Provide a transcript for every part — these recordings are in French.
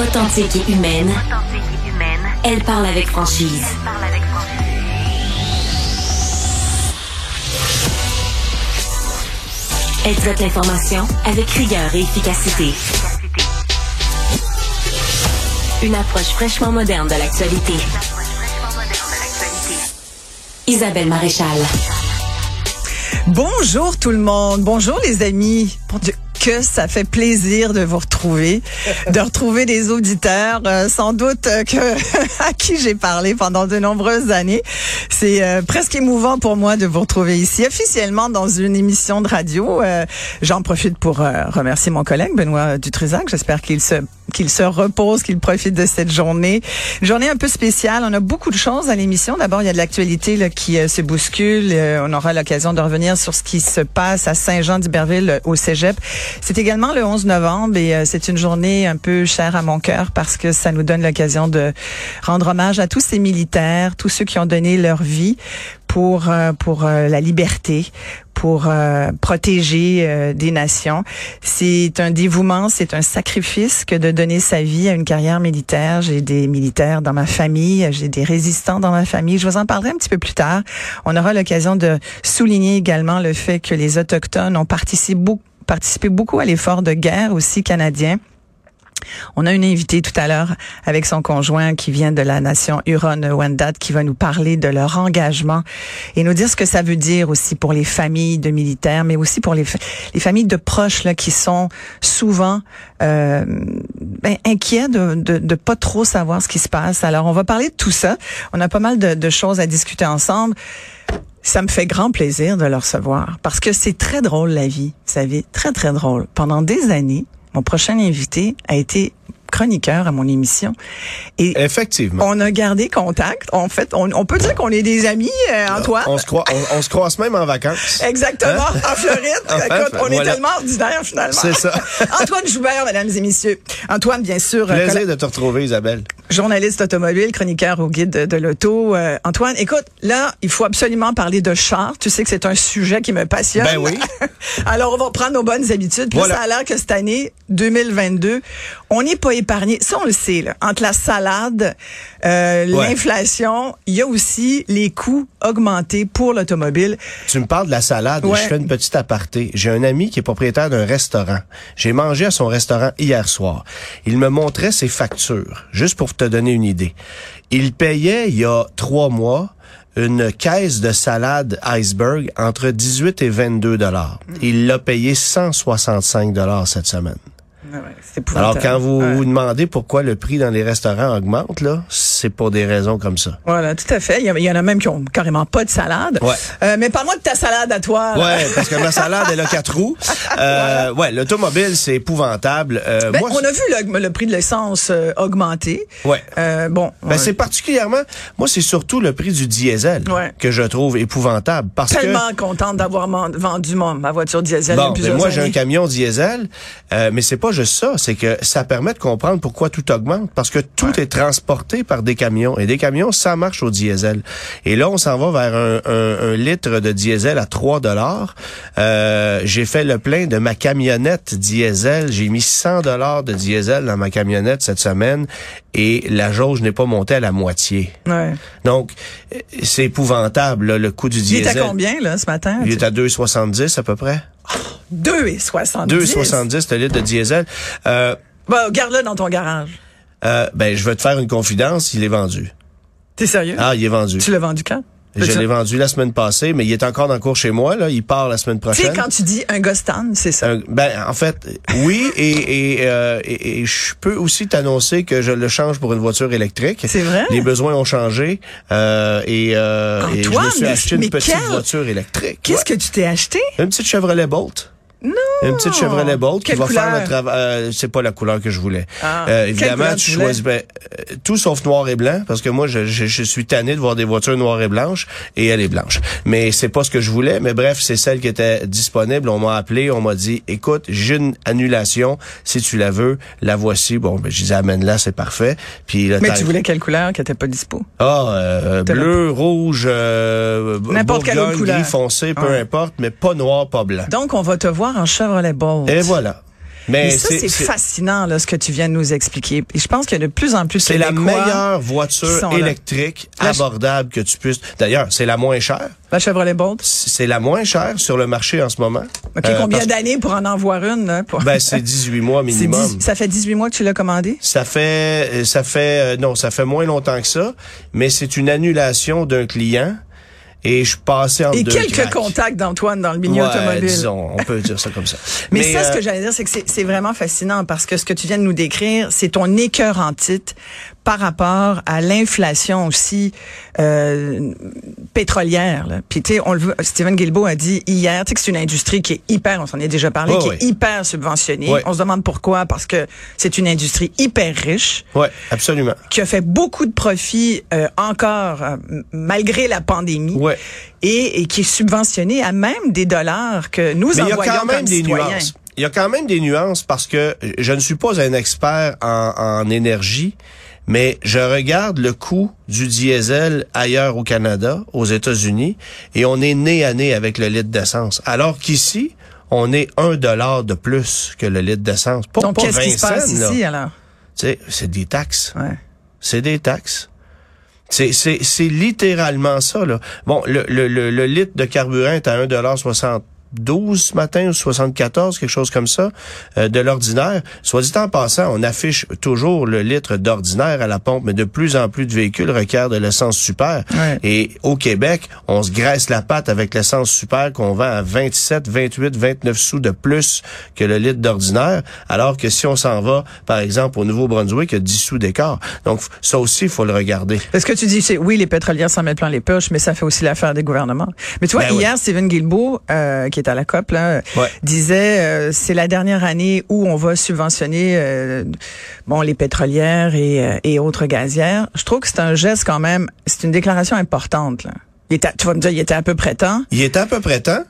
Authentique et humaine, elle parle avec franchise. Elle traite l'information avec rigueur et efficacité. Une approche fraîchement moderne de l'actualité. Isabelle Maréchal. Bonjour tout le monde. Bonjour les amis. Que ça fait plaisir de vous retrouver, de retrouver des auditeurs, euh, sans doute euh, que à qui j'ai parlé pendant de nombreuses années. C'est euh, presque émouvant pour moi de vous retrouver ici officiellement dans une émission de radio. J'en profite pour remercier mon collègue Benoît Dutrisac. J'espère qu'il se qu'il se repose, qu'il profite de cette journée. Une journée un peu spéciale. On a beaucoup de choses à l'émission. D'abord, il y a de l'actualité qui se bouscule. on aura l'occasion de revenir sur ce qui se passe à Saint-Jean-d'Iberville au Cégep. C'est également le 11 novembre et euh, c'est une journée un peu chère à mon cœur parce que ça nous donne l'occasion de rendre hommage à tous ces militaires, tous ceux qui ont donné leur vie pour euh, pour euh, la liberté, pour protéger des nations. C'est un dévouement, c'est un sacrifice que de donner sa vie à une carrière militaire. J'ai des militaires dans ma famille, j'ai des résistants dans ma famille. Je vous en parlerai un petit peu plus tard. On aura l'occasion de souligner également le fait que les autochtones ont participé beaucoup participé beaucoup à l'effort de guerre aussi canadien. On a une invitée tout à l'heure avec son conjoint qui vient de la nation Huron-Wendat qui va nous parler de leur engagement et nous dire ce que ça veut dire aussi pour les familles de militaires, mais aussi pour les, les familles de proches là, qui sont souvent euh, ben, inquiets de, de, de, pas trop savoir ce qui se passe. Alors on va parler de tout ça. On a pas mal de, de choses à discuter ensemble. Ça me fait grand plaisir de le recevoir parce que c'est très drôle la vie, vous savez, très très drôle. Pendant des années, mon prochain invité a été chroniqueur à mon émission. Et Effectivement. On a gardé contact. En fait, on, peut dire qu'on est des amis, euh, Antoine. On, se croit, on, se croise même en vacances. Exactement, hein? en Floride. Écoute, on est tellement ordinaire finalement. C'est ça. Antoine Joubert, mesdames et messieurs. Antoine, bien sûr. Euh, Plaisir de te retrouver, Isabelle. Journaliste automobile, chroniqueur au guide de, l'auto. Euh, Antoine, écoute, là, il faut absolument parler de char. Tu sais que c'est un sujet qui me passionne. Ben oui. Alors, on va prendre nos bonnes habitudes. Puis ça a l'air que cette année 2022, on n'est pas épargné. Ça, on le sait, là. Entre la salade, euh, l'inflation, il y a aussi les coûts augmentés pour l'automobile. Tu me parles de la salade. Je fais une petite aparté. J'ai un ami qui est propriétaire d'un restaurant. J'ai mangé à son restaurant hier soir. Il me montrait ses factures, juste pour te donner une idée. Il payait, il y a trois mois, une caisse de salade iceberg entre 18 et 22 dollars. Il l'a payé 165 dollars cette semaine. Alors, quand vous vous demandez pourquoi le prix dans les restaurants augmente, là, c'est pour des raisons comme ça. Voilà, tout à fait. Il y, en a même qui ont carrément pas de salade. Ouais. Euh, mais parle-moi de ta salade à toi. Ouais, parce que ma salade, elle a quatre roues. Euh, Ouais, l'automobile, c'est épouvantable. Euh, ben, on a vu le, prix de l'essence euh, augmenter. Ouais. Euh, bon. Ben, c'est particulièrement, moi, c'est surtout le prix du diesel que je trouve épouvantable. Parce Tellement contente d'avoir vendu ma voiture diesel bon, ben, moi, j'ai un camion diesel, mais c'est pas juste ça. C'est que ça permet de comprendre pourquoi tout augmente. Parce que tout est transporté par des camions. Et des camions, ça marche au diesel. Et là, on s'en va vers un, litre de diesel à 3 dollars. Euh, j'ai fait le plein de ma camionnette diesel. J'ai mis 100 dollars de diesel dans ma camionnette cette semaine et la jauge n'est pas montée à la moitié. Ouais. Donc, c'est épouvantable, le coût du diesel. Il est à combien, là, ce matin? Il est à 2,70 à peu près. 2,70? 2,70 le litre de diesel. Euh, bon, garde-le dans ton garage. Euh, ben, je vais te faire une confidence, il est vendu. T'es sérieux? Ah, il est vendu. Tu l'as vendu quand? Je l'ai vendu la semaine passée, mais il est encore dans le cours chez moi. Là, il part la semaine prochaine. Tu sais, quand tu dis un Gostan, c'est ça. ben, en fait, oui, et, euh, et, et, je peux aussi t'annoncer que je le change pour une voiture électrique. C'est vrai? Les besoins ont changé euh, et, euh, et, je me suis acheté une petite voiture électrique. Qu'est-ce que tu t'es acheté? Une petite Chevrolet Bolt. Non. Une petite Chevrolet Bolt qui va faire le travail. Euh, c'est pas la couleur que je voulais. Ah. Euh, évidemment, tu choisis ben, euh, tout sauf noir et blanc parce que moi, je, je, je, suis tanné de voir des voitures noires et blanches et elle est blanche. Mais c'est pas ce que je voulais. Mais bref, c'est celle qui était disponible. On m'a appelé, on m'a dit, écoute, j'ai une annulation. Si tu la veux, la voici. Bon, ben, je disais, amène-la, c'est parfait. Puis Mais tu voulais quelle couleur qui était pas dispo? Ah, euh, bleu, rouge, n'importe quelle autre couleur, gris foncé, peu importe, mais pas noir, pas blanc. Donc, on va te voir en Chevrolet Bolt. Et voilà. Mais, ça, c'est fascinant, là, ce que tu viens de nous expliquer. Et je pense qu'il y a de plus en plus C'est la meilleure voiture électrique abordable que tu puisses. D'ailleurs, c'est la moins chère. La Chevrolet Bolt? C'est la moins chère sur le marché en ce moment. OK, euh, combien d'années pour en avoir une? Là, Ben, c'est 18 mois minimum. ça fait 18 mois que tu l'as commandé? Ça fait, euh, ça fait, euh, non, ça fait moins longtemps que ça, mais c'est une annulation d'un client et je passais en Et quelques contacts d'Antoine dans le milieu automobile. Disons, on peut dire ça comme ça. Mais, ça, ce que j'allais dire, c'est que c'est vraiment fascinant parce que ce que tu viens de nous décrire, c'est ton écœur en titre par rapport à l'inflation aussi euh, pétrolière. Là. Puis tu sais, on le veut, Steven Guilbeault a dit hier, tu sais que c'est une industrie qui est hyper, on s'en est déjà parlé, qui est hyper subventionnée. On se demande pourquoi, parce que c'est une industrie hyper riche. Oui, absolument. Qui a fait beaucoup de profits euh, encore euh, malgré la pandémie. Ouais. Et, et, qui est subventionnée à même des dollars que nous Mais envoyons il y a quand même des citoyens. nuances. Il y a quand même des nuances parce que je ne suis pas un expert en, en énergie mais je regarde le coût du diesel ailleurs au Canada, aux États-Unis, et on est nez à nez avec le litre d'essence. Alors qu'ici, on est un dollar de plus que le litre d'essence. Donc, qu'est-ce qui se passe ici, alors? C'est des taxes. Ouais. C'est des taxes. C'est littéralement ça. Là. Bon, le, le, le, le litre de carburant est à 1,60 12 ce matin ou 74, quelque chose comme ça, euh, de l'ordinaire. Soit dit en passant, on affiche toujours le litre d'ordinaire à la pompe, mais de plus en plus de véhicules requièrent de l'essence super. Et au Québec, on se graisse la patte avec l'essence super qu'on vend à 27, 28, 29 sous de plus que le litre d'ordinaire, alors que si on s'en va, par exemple, au Nouveau-Brunswick, il y a 10 sous d'écart. Donc, ça aussi, il faut le regarder. Ce que tu dis, c'est oui, les pétrolières s'en mettent plein les poches, mais ça fait aussi l'affaire des gouvernements. Mais tu vois, ben hier, Stephen Guilbeault, euh, qui à la COP, là, disait euh, c'est la dernière année où on va subventionner euh, bon les pétrolières et, euh, et, autres gazières. Je trouve que c'est un geste quand même, c'est une déclaration importante. Là. Il était, tu vas me dire, il était à peu près temps. Il était à peu près temps.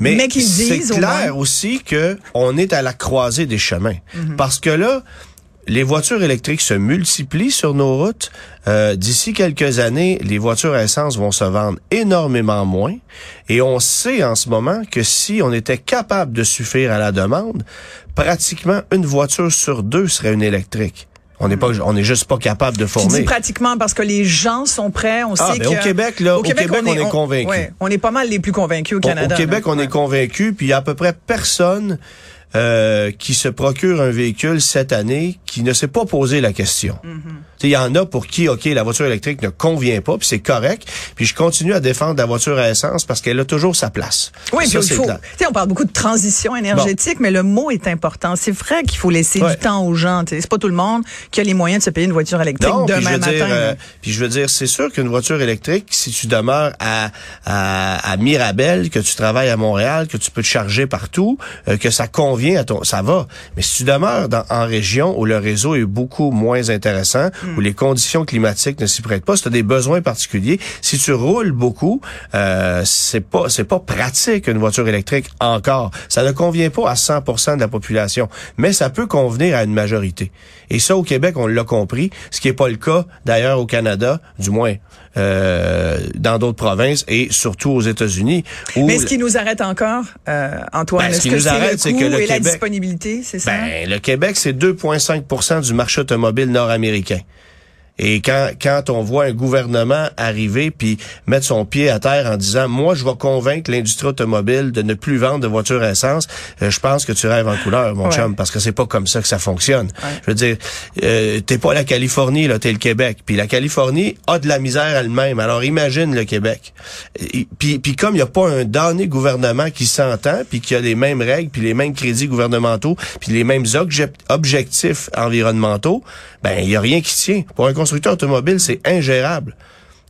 Mais, mais c'est clair aussi que on est à la croisée des chemins. Mhm. Parce que là, les voitures électriques se multiplient sur nos routes. Euh, D'ici quelques années, les voitures à essence vont se vendre énormément moins. Et on sait en ce moment que si on était capable de suffire à la demande, pratiquement une voiture sur deux serait une électrique. On n'est pas, on est juste pas capable de fournir. Tu dis pratiquement parce que les gens sont prêts. On ah, sait ben, que au Québec, là, au, Québec, on, est, convaincus. on est pas mal les plus convaincus au Canada. Au, Québec, on est convaincus, puis il y a à peu près personne euh, qui se procure un véhicule cette année qui ne s'est pas posé la question. Mm-hmm. Il y en a pour qui, OK, la voiture électrique ne convient pas, puis c'est correct. Puis je continue à défendre la voiture à essence parce qu'elle a toujours sa place. Oui, puis il faut. On parle beaucoup de transition énergétique, mais le mot est important. C'est vrai qu'il faut laisser du temps aux gens. C'est pas tout le monde qui a les moyens de se payer une voiture électrique demain matin. Euh, puis je veux dire, c'est sûr qu'une voiture électrique, si tu demeures à, à, à, Mirabel, que tu travailles à Montréal, que tu peux te charger partout, euh, que ça convient à ton, ça va. Mais si tu demeures dans, en région où le réseau est beaucoup moins intéressant, hmm. où les conditions climatiques ne s'y prêtent pas, si tu as des besoins particuliers, si tu roules beaucoup, euh, c'est pas c'est pas pratique une voiture électrique encore. Ça ne convient pas à 100% de la population, mais ça peut convenir à une majorité. Et ça au Québec, on l'a compris, ce qui est pas le cas d'ailleurs au Canada, du moins euh, dans d'autres provinces et surtout aux États-Unis. Mais ce qui nous arrête encore, euh, Antoine, ben, ce qui nous arrête, c'est que le Québec, la disponibilité, c'est ça? Ben, le Québec, c'est 2,5% du marché automobile nord-américain. Et quand, quand on voit un gouvernement arriver puis mettre son pied à terre en disant moi je vais convaincre l'industrie automobile de ne plus vendre de voitures à essence, euh, je pense que tu rêves en couleur mon chum parce que c'est pas comme ça que ça fonctionne. Je veux dire euh, t'es pas la Californie là, t'es le Québec. Puis la Californie a de la misère elle-même. Alors imagine le Québec. puis puis comme il y a pas un dernier gouvernement qui s'entend puis qui a les mêmes règles puis les mêmes crédits gouvernementaux puis les mêmes objectifs environnementaux, ben il y a rien qui tient. Pour un c'est ingérable.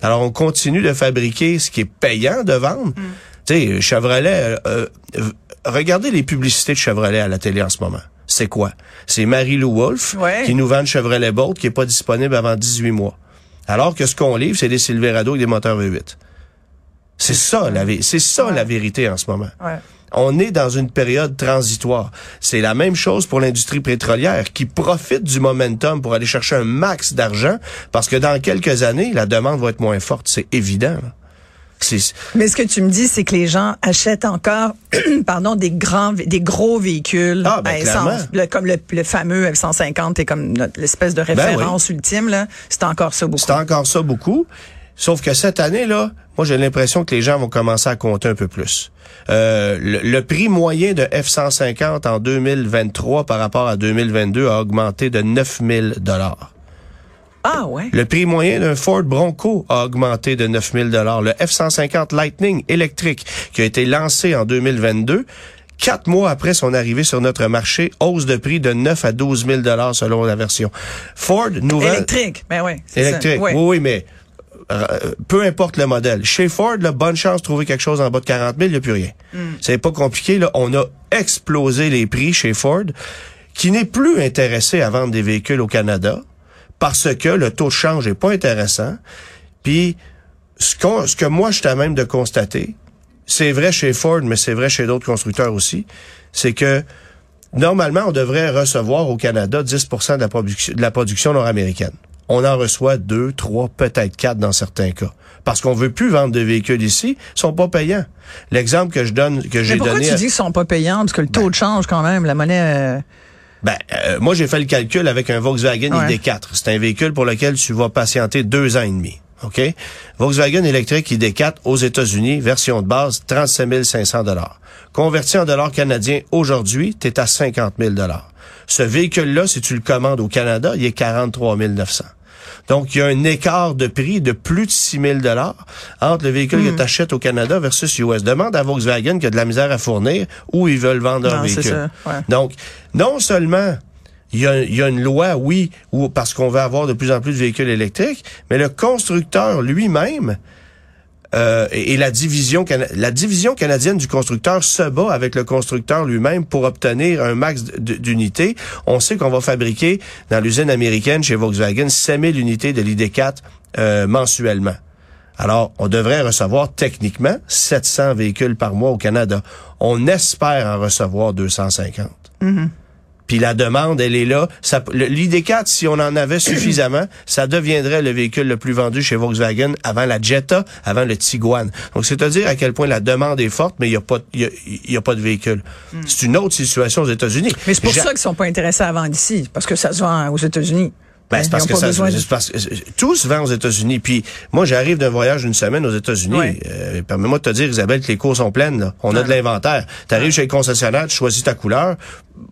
Alors on continue de fabriquer ce qui est payant de vendre. Mm. Tu sais, Chevrolet, euh, euh, regardez les publicités de Chevrolet à la télé en ce moment. C'est quoi? C'est Marie-Lou Wolfe qui nous vend Chevrolet Bolt qui est pas disponible avant 18 mois. Alors que ce qu'on livre, c'est des Silverado et des moteurs V8. C'est ça, la, c'est ça la vérité en ce moment. Ouais. On est dans une période transitoire. C'est la même chose pour l'industrie pétrolière qui profite du momentum pour aller chercher un max d'argent parce que dans quelques années, la demande va être moins forte. C'est évident. Mais ce que tu me dis, c'est que les gens achètent encore, pardon, des grands, des gros véhicules ah, ben, comme le, fameux F-150 est comme l'espèce de ben référence ultime. Là, c'est encore ça beaucoup. C'est encore ça beaucoup. Sauf que cette année là, moi j'ai l'impression que les gens vont commencer à compter un peu plus. Euh, le, prix moyen de F-150 en 2023 par rapport à 2022 a augmenté de 9000 dollars. Ah ouais. Le prix moyen d'un Ford Bronco a augmenté de 9000 dollars. Le F150 Lightning électrique qui a été lancé en 2022 Quatre mois après son arrivée sur notre marché, hausse de prix de 9 à 12 000 dollars selon la version. Ford, nouvelle... Électrique, ben oui. Électrique, oui. oui, mais peu importe le modèle. Chez Ford, la bonne chance de trouver quelque chose en bas de 40 000, il n'y a plus rien. Hmm. C'est pas compliqué. Là. On a explosé les prix chez Ford, qui n'est plus intéressé à vendre des véhicules au Canada parce que le taux de change est pas intéressant. Puis ce, ce que moi je suis à même de constater, c'est vrai chez Ford, mais c'est vrai chez d'autres constructeurs aussi, c'est que normalement on devrait recevoir au Canada 10 de la, production, de la production nord-américaine. On en reçoit deux, trois, peut-être quatre dans certains cas. Parce qu'on veut plus vendre de véhicules ici, ils sont pas payants. L'exemple que je donne, que j'ai donné. Pourquoi tu dis qu'ils sont pas payants? Parce que le taux ben de change, quand même, la monnaie. Euh, ben, euh, moi, j'ai fait le calcul avec un Volkswagen ID4. C'est un véhicule pour lequel tu vas patienter deux ans et demi. OK? Volkswagen électrique ID4 aux États-Unis, version de base, 37 500 Converti en dollars canadiens aujourd'hui, tu es à 50 000 Ce véhicule-là, si tu le commandes au Canada, il est 43 900 donc, il y a un écart de prix de plus de 6 000 entre le véhicule que hmm. tu achètes au Canada versus US. Demande à Volkswagen qui a de la misère à fournir où ils veulent vendre leur véhicule. Donc, non seulement il y, a, une loi, oui, parce qu'on va avoir de plus en plus de véhicules électriques, mais le constructeur lui-même euh, et, la division canadienne du constructeur se bat avec le constructeur lui-même pour obtenir un max d'unités. On sait qu'on va fabriquer dans l'usine américaine chez Volkswagen 5000 unités de l'ID4 euh, mensuellement. Alors, on devrait recevoir techniquement 700 véhicules par mois au Canada. On espère en recevoir 250. Puis la demande, elle est là. L'ID4, si on en avait suffisamment, ça deviendrait le véhicule le plus vendu chez Volkswagen avant la Jetta, avant le Tiguan. Donc, c'est-à-dire à quel point la demande est forte, mais il n'y a, pas, y a, pas de véhicule. Hmm. C'est une autre situation aux États-Unis. Mais c'est pour ça qu'ils sont pas intéressés à vendre ici, parce que ça se vend aux États-Unis. Ben, c'est parce que ça, de... parce que tout se vend aux États-Unis. Puis moi, j'arrive d'un voyage d'une semaine aux États-Unis. Euh, permets-moi de te dire, Isabelle, que les cours sont pleines. Là. On a de l'inventaire. Tu arrives chez le concessionnaire, tu choisis ta couleur.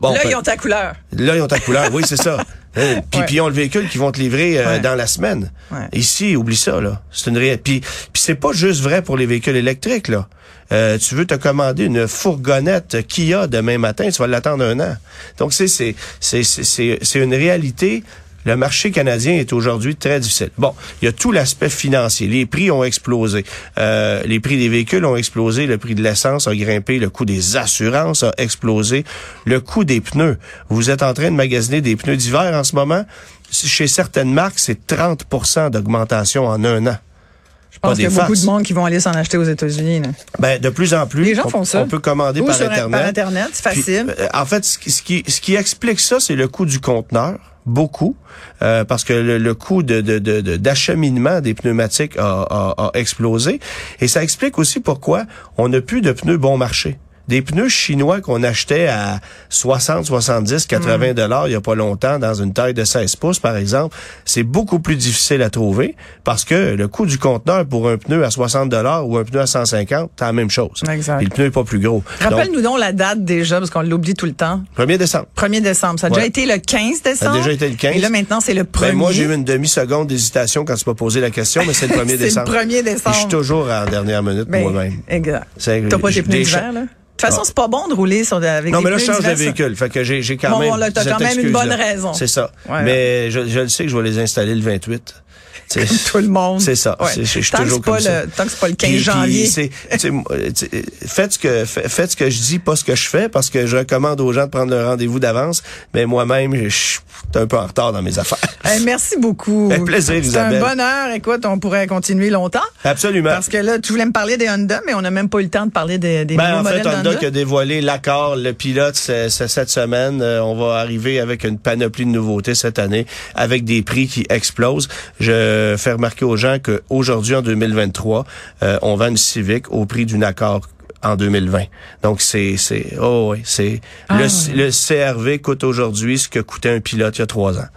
Bon, là, ils ont ta couleur. Là, ils ont ta couleur. Oui, c'est ça. Hein, puis, puis ils ont le véhicule qui vont te livrer euh, dans la semaine. Ici, oublie ça. là. C'est une réalité. Puis, puis c'est pas juste vrai pour les véhicules électriques. là. Euh, tu veux te commander une fourgonnette Kia demain matin, tu vas l'attendre un an. Donc c'est c'est c'est c'est une réalité le marché canadien est aujourd'hui très difficile. Bon, il y a tout l'aspect financier. Les prix ont explosé. Euh, les prix des véhicules ont explosé. Le prix de l'essence a grimpé. Le coût des assurances a explosé. Le coût des pneus. Vous êtes en train de magasiner des pneus d'hiver en ce moment. Chez certaines marques, c'est 30% d'augmentation en un an. Je pense qu'il y a beaucoup de monde qui vont aller s'en acheter aux États-Unis. Ben, de plus en plus. Les gens font ça. On peut commander par Internet. Par Internet, c'est facile. Euh, en fait, ce qui, ce qui explique ça, c'est le coût du conteneur beaucoup euh, parce que le, coût de, d'acheminement des pneumatiques a, a, explosé. Et ça explique aussi pourquoi on n'a plus de pneus bon marché des pneus chinois qu'on achetait à 60, 70, 80 dollars il y a pas longtemps dans une taille de 16 pouces par exemple, c'est beaucoup plus difficile à trouver parce que le coût du conteneur pour un pneu à 60 dollars ou un pneu à 150, c'est la même chose. Exact. le pneu est pas plus gros. Rappelle-nous donc la date déjà parce qu'on l'oublie tout le temps. 1er décembre. 1er décembre, ça a déjà été le 15 décembre. Ça a déjà été le 15. Et là maintenant c'est le 1er. Ben, moi j'ai eu une demi-seconde d'hésitation quand tu m'as posé la question, mais c'est le 1er décembre. c'est le 1er décembre. je suis toujours en dernière minute ben, moi-même. Exact. T'as pas tes pneus d'hiver là? Toute façon, c'est pas bon de rouler sur avec non, des mais là, je change de véhicule. Fait que j'ai, quand bon, même. Bon, là, t'as quand même une bonne raison. C'est ça. mais je, je le sais que je vais les installer le 28. Comme tout le monde. C'est ça. Ouais. Je suis toujours comme ça. Le, tant que c'est pas le 15 janvier. faites ce que faites ce que je dis, pas ce que je fais, parce que je recommande aux gens de prendre le rendez-vous d'avance. Mais moi-même, je suis un peu en retard dans mes affaires. merci beaucoup. Un plaisir, Isabelle. C'est un bonheur. Écoute, on pourrait continuer longtemps. Absolument. Parce que là, tu voulais me parler des Honda, mais on n'a même pas eu le temps de parler des, des ben, en fait, Honda, qui a dévoilé l'accord, le pilote, c'est, cette semaine. Euh, on va arriver avec une panoplie de nouveautés cette année, avec des prix qui explosent. Je je fais remarquer aux gens qu'aujourd'hui, en 2023, euh, on vend une Civic au prix d'une Accord en 2020. Donc c'est c'est oh oui, c'est Ah, le, le CRV coûte aujourd'hui ce que coûtait un pilote il y a trois ans.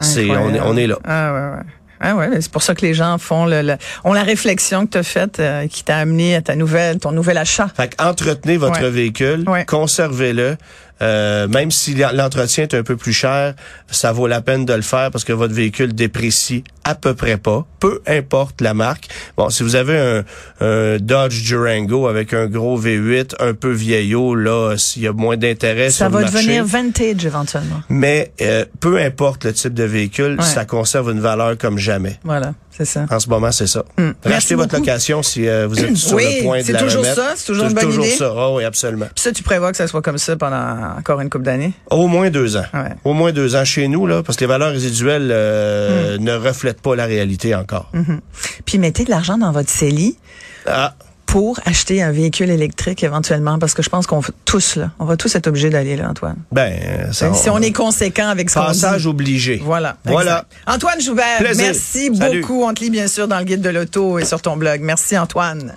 C'est on est, on est là. Ah ouais, ouais. Ah ouais, c'est pour ça que les gens font le, le- ont la réflexion que tu as faite euh, qui t'a amené à ta nouvelle ton nouvel achat. Fait que entretenez votre Ouais. véhicule, Ouais. conservez-le. Euh, même si l'entretien est un peu plus cher, ça vaut la peine de le faire parce que votre véhicule déprécie à peu près pas, peu importe la marque. Bon, si vous avez un, un Dodge Durango avec un gros V8 un peu vieillot, là, s'il y a moins d'intérêt Ça sur va le marché. devenir vintage éventuellement. Mais euh, peu importe le type de véhicule, Ouais. ça conserve une valeur comme jamais. Voilà, c'est ça. En ce moment, c'est ça. Merci Rachetez votre beaucoup. location si euh, vous êtes sur Oui, le point de c'est la toujours remettre. ça, c'est toujours une bonne toujours idée. ça. Ah oui, absolument. Puis ça, tu prévois que ça soit comme ça pendant encore une couple d'années? Au moins deux ans. Ouais. Au moins deux ans chez nous, là, parce que les valeurs résiduelles euh, Hmm. ne reflètent pas la réalité encore. Puis mettez de l'argent dans votre CELI Ah, pour acheter un véhicule électrique éventuellement, parce que je pense qu'on va tous là, on va tous être obligés d'aller là, Antoine. ben, ça, si on est conséquent avec ce. Passage obligé. Voilà. Voilà. exact. Antoine Joubert, Plaisir. merci Salut. beaucoup. On te lit bien sûr dans le guide de l'auto et sur ton blog. Merci Antoine.